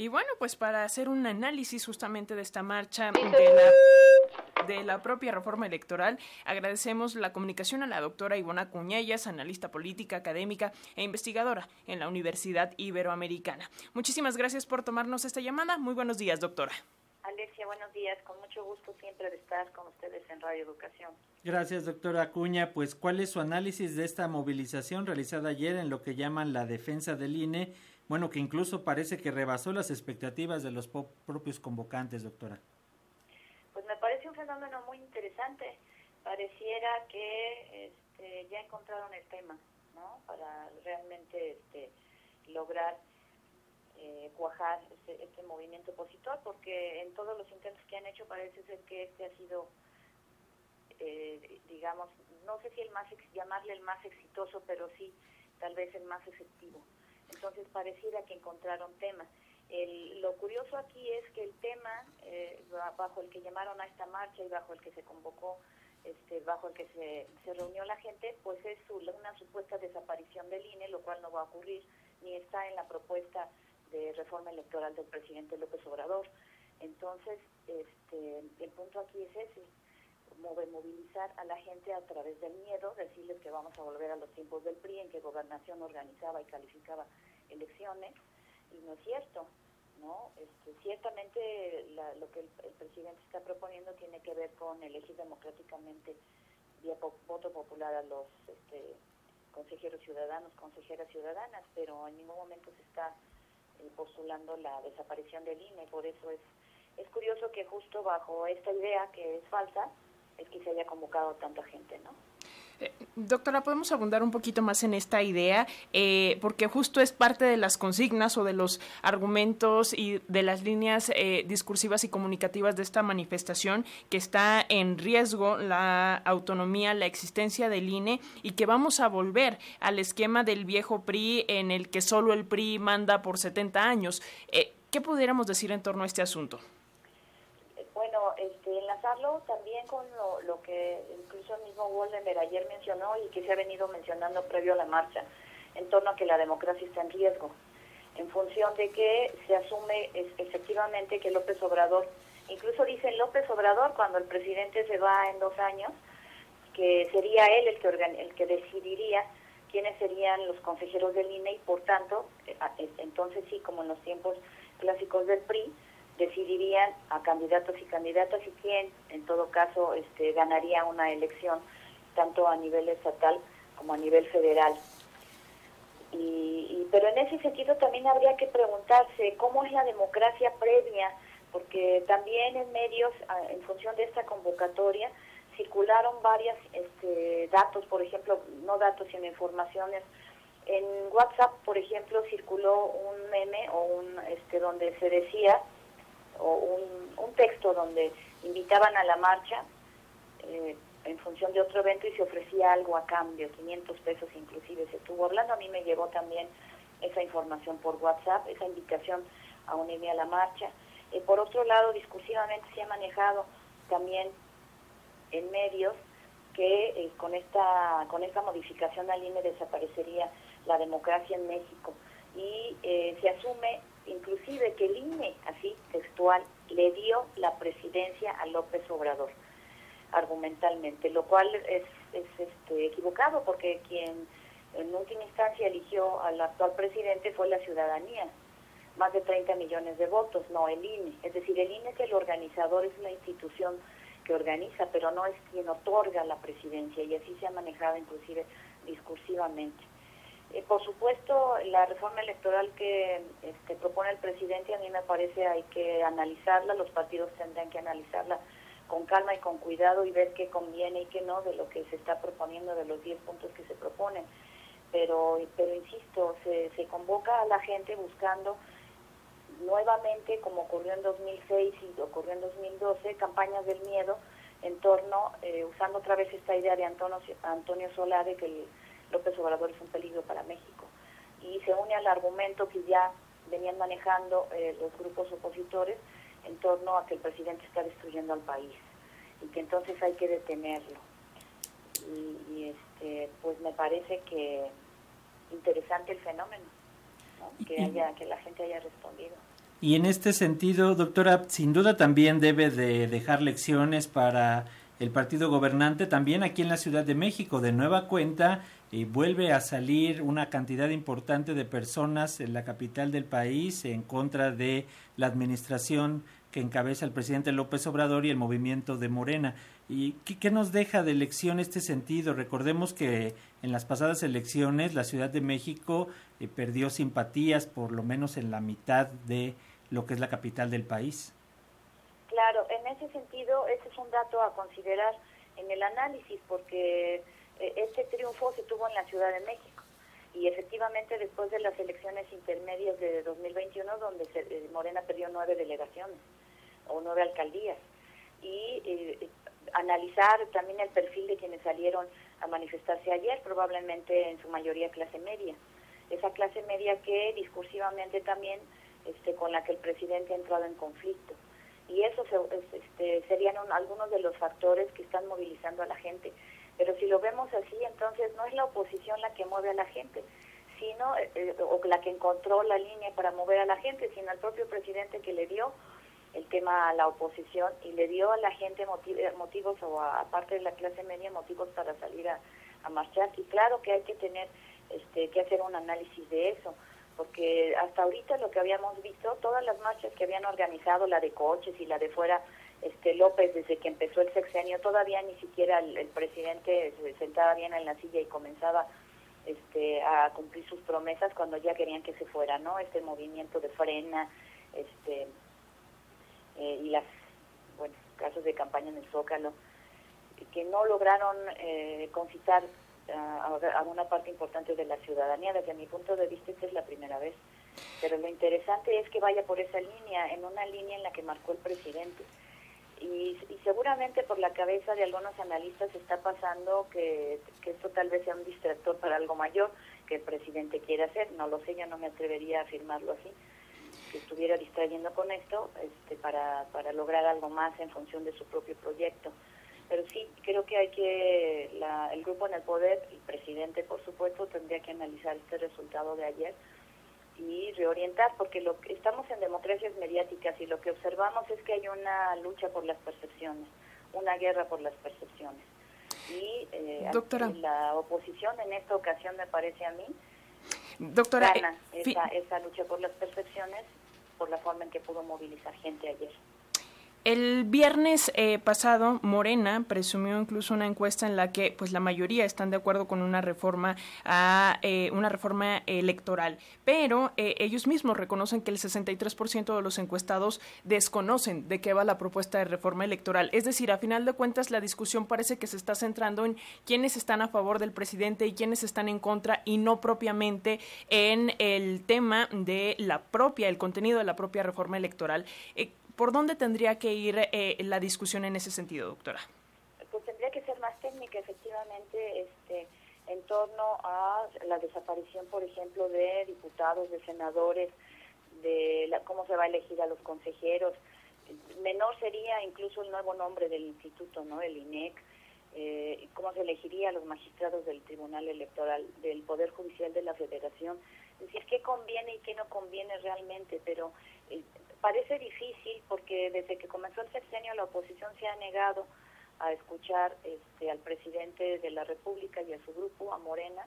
Y bueno, pues para hacer un análisis justamente de esta marcha de la, de la propia reforma electoral, agradecemos la comunicación a la doctora Ivona Cuñellas, analista política, académica e investigadora en la Universidad Iberoamericana. Muchísimas gracias por tomarnos esta llamada. Muy buenos días, doctora. Alexia, buenos días. Con mucho gusto siempre de estar con ustedes en Radio Educación. Gracias, doctora Acuña. Pues, ¿cuál es su análisis de esta movilización realizada ayer en lo que llaman la defensa del INE? Bueno, que incluso parece que rebasó las expectativas de los propios convocantes, doctora. Pues me parece un fenómeno muy interesante. Pareciera que este, ya encontraron el tema, ¿no? Para realmente este, lograr eh, cuajar este, este, movimiento opositor, porque en todos los intentos que han hecho parece ser que este ha sido, eh, digamos, no sé si el más, llamarle el más exitoso, pero sí tal vez el más efectivo. Entonces pareciera que encontraron temas. lo curioso aquí es que el tema eh, bajo el que llamaron a esta marcha y bajo el que se convocó, este, bajo el que se, se reunió la gente, pues es una supuesta desaparición del INE, lo cual no va a ocurrir, ni está en la propuesta de reforma electoral del presidente López Obrador. Entonces, este, el punto aquí es ese, movilizar a la gente a través del miedo, decirles que vamos a volver a los tiempos del PRI, en que gobernación organizaba y calificaba elecciones, y no es cierto. ¿no? Este, ciertamente lo que el, presidente está proponiendo tiene que ver con elegir democráticamente vía voto popular a los este, consejeros ciudadanos, consejeras ciudadanas, pero en ningún momento se está eh, postulando la desaparición del INE, por eso es, es curioso que justo bajo esta idea que es falsa, es que se haya convocado tanta gente, ¿no? Eh, doctora, ¿podemos abundar un poquito más en esta idea? Eh, porque justo es parte de las consignas o de los argumentos y de las líneas eh, discursivas y comunicativas de esta manifestación que está en riesgo la autonomía, la existencia del INE y que vamos a volver al esquema del viejo PRI en el que solo el PRI manda por 70 años. ¿Qué pudiéramos decir en torno a este asunto? Enlazarlo también con lo, que incluso el mismo Woldenberg ayer mencionó y que se ha venido mencionando previo a la marcha, en torno a que la democracia está en riesgo, en función de que se asume efectivamente que López Obrador, incluso dice López Obrador cuando el presidente se va en dos años, que sería él el que, el que decidiría quiénes serían los consejeros del INE y por tanto, eh, entonces sí, como en los tiempos clásicos del PRI, decidirían a candidatos y candidatas y quién, en todo caso, este, ganaría una elección, tanto a nivel estatal como a nivel federal. Y, pero en ese sentido también habría que preguntarse cómo es la democracia previa, porque también en medios, en función de esta convocatoria, circularon varios este, datos, por ejemplo, no datos, sino informaciones. En WhatsApp, por ejemplo, circuló un meme o un este donde se decía o un, texto donde invitaban a la marcha eh, en función de otro evento y se ofrecía algo a cambio, 500 pesos inclusive se estuvo hablando, a mí me llegó también esa información por WhatsApp, esa invitación a unirme a la marcha. Eh, por otro lado, discursivamente se ha manejado también en medios que eh, con esta con esta modificación al INE desaparecería la democracia en México y se asume inclusive que el INE, le dio la presidencia a López Obrador, argumentalmente, lo cual es, este, equivocado porque quien en última instancia eligió al actual presidente fue la ciudadanía, más de 30 millones de votos, no el INE. Es decir, el INE es el organizador, es la institución que organiza, pero no es quien otorga la presidencia y así se ha manejado inclusive discursivamente. Eh, por supuesto, la reforma electoral que este, propone el presidente a mí me parece hay que analizarla, los partidos tendrán que analizarla con calma y con cuidado y ver qué conviene y qué no de lo que se está proponiendo, de los 10 puntos que se proponen. Pero, pero insisto, se, se convoca a la gente buscando nuevamente, como ocurrió en 2006 y ocurrió en 2012, campañas del miedo en torno, eh, usando otra vez esta idea de Antonio, Antonio Solari, que el López Obrador es un peligro para México. Y se une al argumento que ya venían manejando eh, los grupos opositores en torno a que el presidente está destruyendo al país y que entonces hay que detenerlo. Y, este, pues me parece que interesante el fenómeno, que, haya, que la gente haya respondido. Y en este sentido, doctora, sin duda también debe de dejar lecciones para el partido gobernante también aquí en la Ciudad de México. De nueva cuenta, y vuelve a salir una cantidad importante de personas en la capital del país en contra de la administración que encabeza el presidente López Obrador y el movimiento de Morena. ¿Y qué, nos deja de elección este sentido? Recordemos que en las pasadas elecciones la Ciudad de México eh, perdió simpatías por lo menos en la mitad de lo que es la capital del país. Claro, en ese sentido, ese es un dato a considerar en el análisis, porque eh, este triunfo se tuvo en la Ciudad de México. Y efectivamente, después de las elecciones intermedias de 2021, donde eh, Morena perdió nueve delegaciones o nueve alcaldías. Y eh, analizar también el perfil de quienes salieron a manifestarse ayer, probablemente en su mayoría clase media. Esa clase media que discursivamente también este, con la que el presidente ha entrado en conflicto. Y eso este, serían algunos de los factores que están movilizando a la gente. Pero si lo vemos así, entonces no es la oposición la que mueve a la gente, sino eh, eh, o la que encontró la línea para mover a la gente, sino el propio presidente que le dio el tema a la oposición y le dio a la gente eh, motivos, o aparte de la clase media, motivos para salir a, a marchar. Y claro que hay que tener este, que hacer un análisis de eso porque hasta ahorita lo que habíamos visto, todas las marchas que habían organizado, la de coches y la de fuera, este López desde que empezó el sexenio, todavía ni siquiera el, presidente se sentaba bien en la silla y comenzaba este, a cumplir sus promesas cuando ya querían que se fuera, ¿no? Este movimiento de frena, este eh, y las, bueno, casos de campaña en el Zócalo, que no lograron eh, concitar a, una parte importante de la ciudadanía. Desde mi punto de vista, esta es la primera vez. Pero lo interesante es que vaya por esa línea, en una línea en la que marcó el presidente. Y, seguramente por la cabeza de algunos analistas está pasando que, esto tal vez sea un distractor para algo mayor que el presidente quiere hacer. No lo sé, yo no me atrevería a afirmarlo así que estuviera distrayendo con esto este, para, para lograr algo más en función de su propio proyecto. Pero sí, creo que hay que, la, el grupo en el poder, el presidente por supuesto, tendría que analizar este resultado de ayer y reorientar, porque lo que, estamos en democracias mediáticas y lo que observamos es que hay una lucha por las percepciones, una guerra por las percepciones. Y eh, la oposición en esta ocasión, me parece a mí, Doctora, gana eh, esa, esa lucha por las percepciones por la forma en que pudo movilizar gente ayer. El viernes eh, pasado, Morena presumió incluso una encuesta en la que, pues, la mayoría están de acuerdo con una reforma a eh, una reforma electoral, pero eh, ellos mismos reconocen que el 63% de los encuestados desconocen de qué va la propuesta de reforma electoral. Es decir, a final de cuentas, la discusión parece que se está centrando en quiénes están a favor del presidente y quiénes están en contra, y no propiamente en el tema de la propia, el contenido de la propia reforma electoral. ¿Por dónde tendría que ir eh, la discusión en ese sentido, doctora? Pues tendría que ser más técnica, efectivamente, este, en torno a la desaparición, por ejemplo, de diputados, de senadores, de la, cómo se va a elegir a los consejeros. Menor sería incluso el nuevo nombre del instituto, ¿no? El INEC. Eh, cómo se elegiría a los magistrados del Tribunal Electoral, del Poder Judicial de la Federación. Es decir, qué conviene y qué no conviene realmente, pero eh, parece difícil porque desde que comenzó el sexenio la oposición se ha negado a escuchar este, al presidente de la República y a su grupo, a Morena,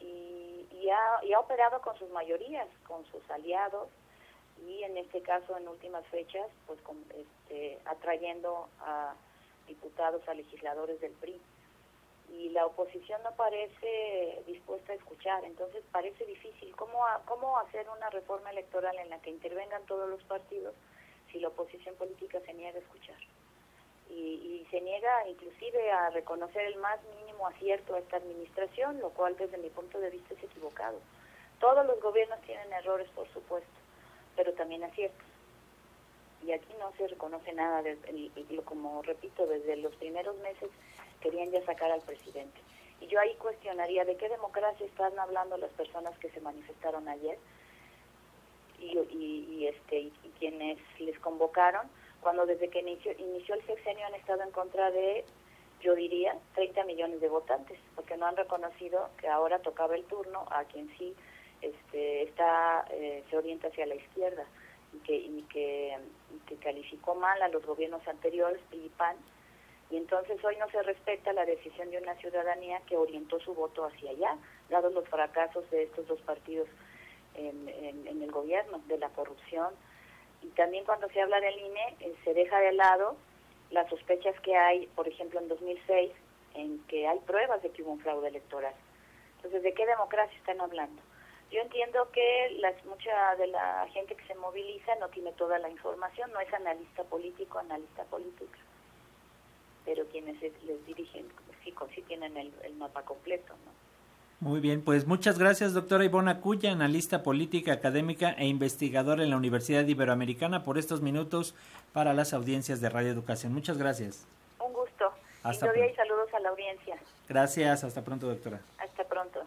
y, y, ha, y ha operado con sus mayorías, con sus aliados, y en este caso, en últimas fechas, pues con, este, atrayendo a diputados, a legisladores del PRI y la oposición no parece dispuesta a escuchar, entonces parece difícil. ¿Cómo, ¿Cómo hacer una reforma electoral en la que intervengan todos los partidos si la oposición política se niega a escuchar? Y, y, se niega inclusive a reconocer el más mínimo acierto a esta administración, lo cual desde mi punto de vista es equivocado. Todos los gobiernos tienen errores, por supuesto, pero también aciertos. Y aquí no se reconoce nada, de, como repito, desde los primeros meses querían ya sacar al presidente. Y yo ahí cuestionaría de qué democracia están hablando las personas que se manifestaron ayer y, y, este y, quienes les convocaron cuando desde que inició, inició el sexenio han estado en contra de, yo diría, 30 millones de votantes, porque no han reconocido que ahora tocaba el turno a quien sí este, está eh, se orienta hacia la izquierda y que, y que, que calificó mal a los gobiernos anteriores, y y entonces hoy no se respeta la decisión de una ciudadanía que orientó su voto hacia allá, dados los fracasos de estos dos partidos en, en, el gobierno, de la corrupción. Y también cuando se habla del INE, eh, se deja de lado las sospechas que hay, por ejemplo, en 2006, en que hay pruebas de que hubo un fraude electoral. Entonces, ¿de qué democracia están hablando? Yo entiendo que las, mucha de la gente que se moviliza no tiene toda la información, no es analista político, analista política pero quienes les dirigen sí, sí tienen el, mapa completo. ¿no? Muy bien, pues muchas gracias, doctora Ivona Cuya, analista política, académica e investigadora en la Universidad Iberoamericana, por estos minutos para las audiencias de Radio Educación. Muchas gracias. Un gusto. Hasta y saludos a la audiencia. Gracias, hasta pronto, doctora. Hasta pronto.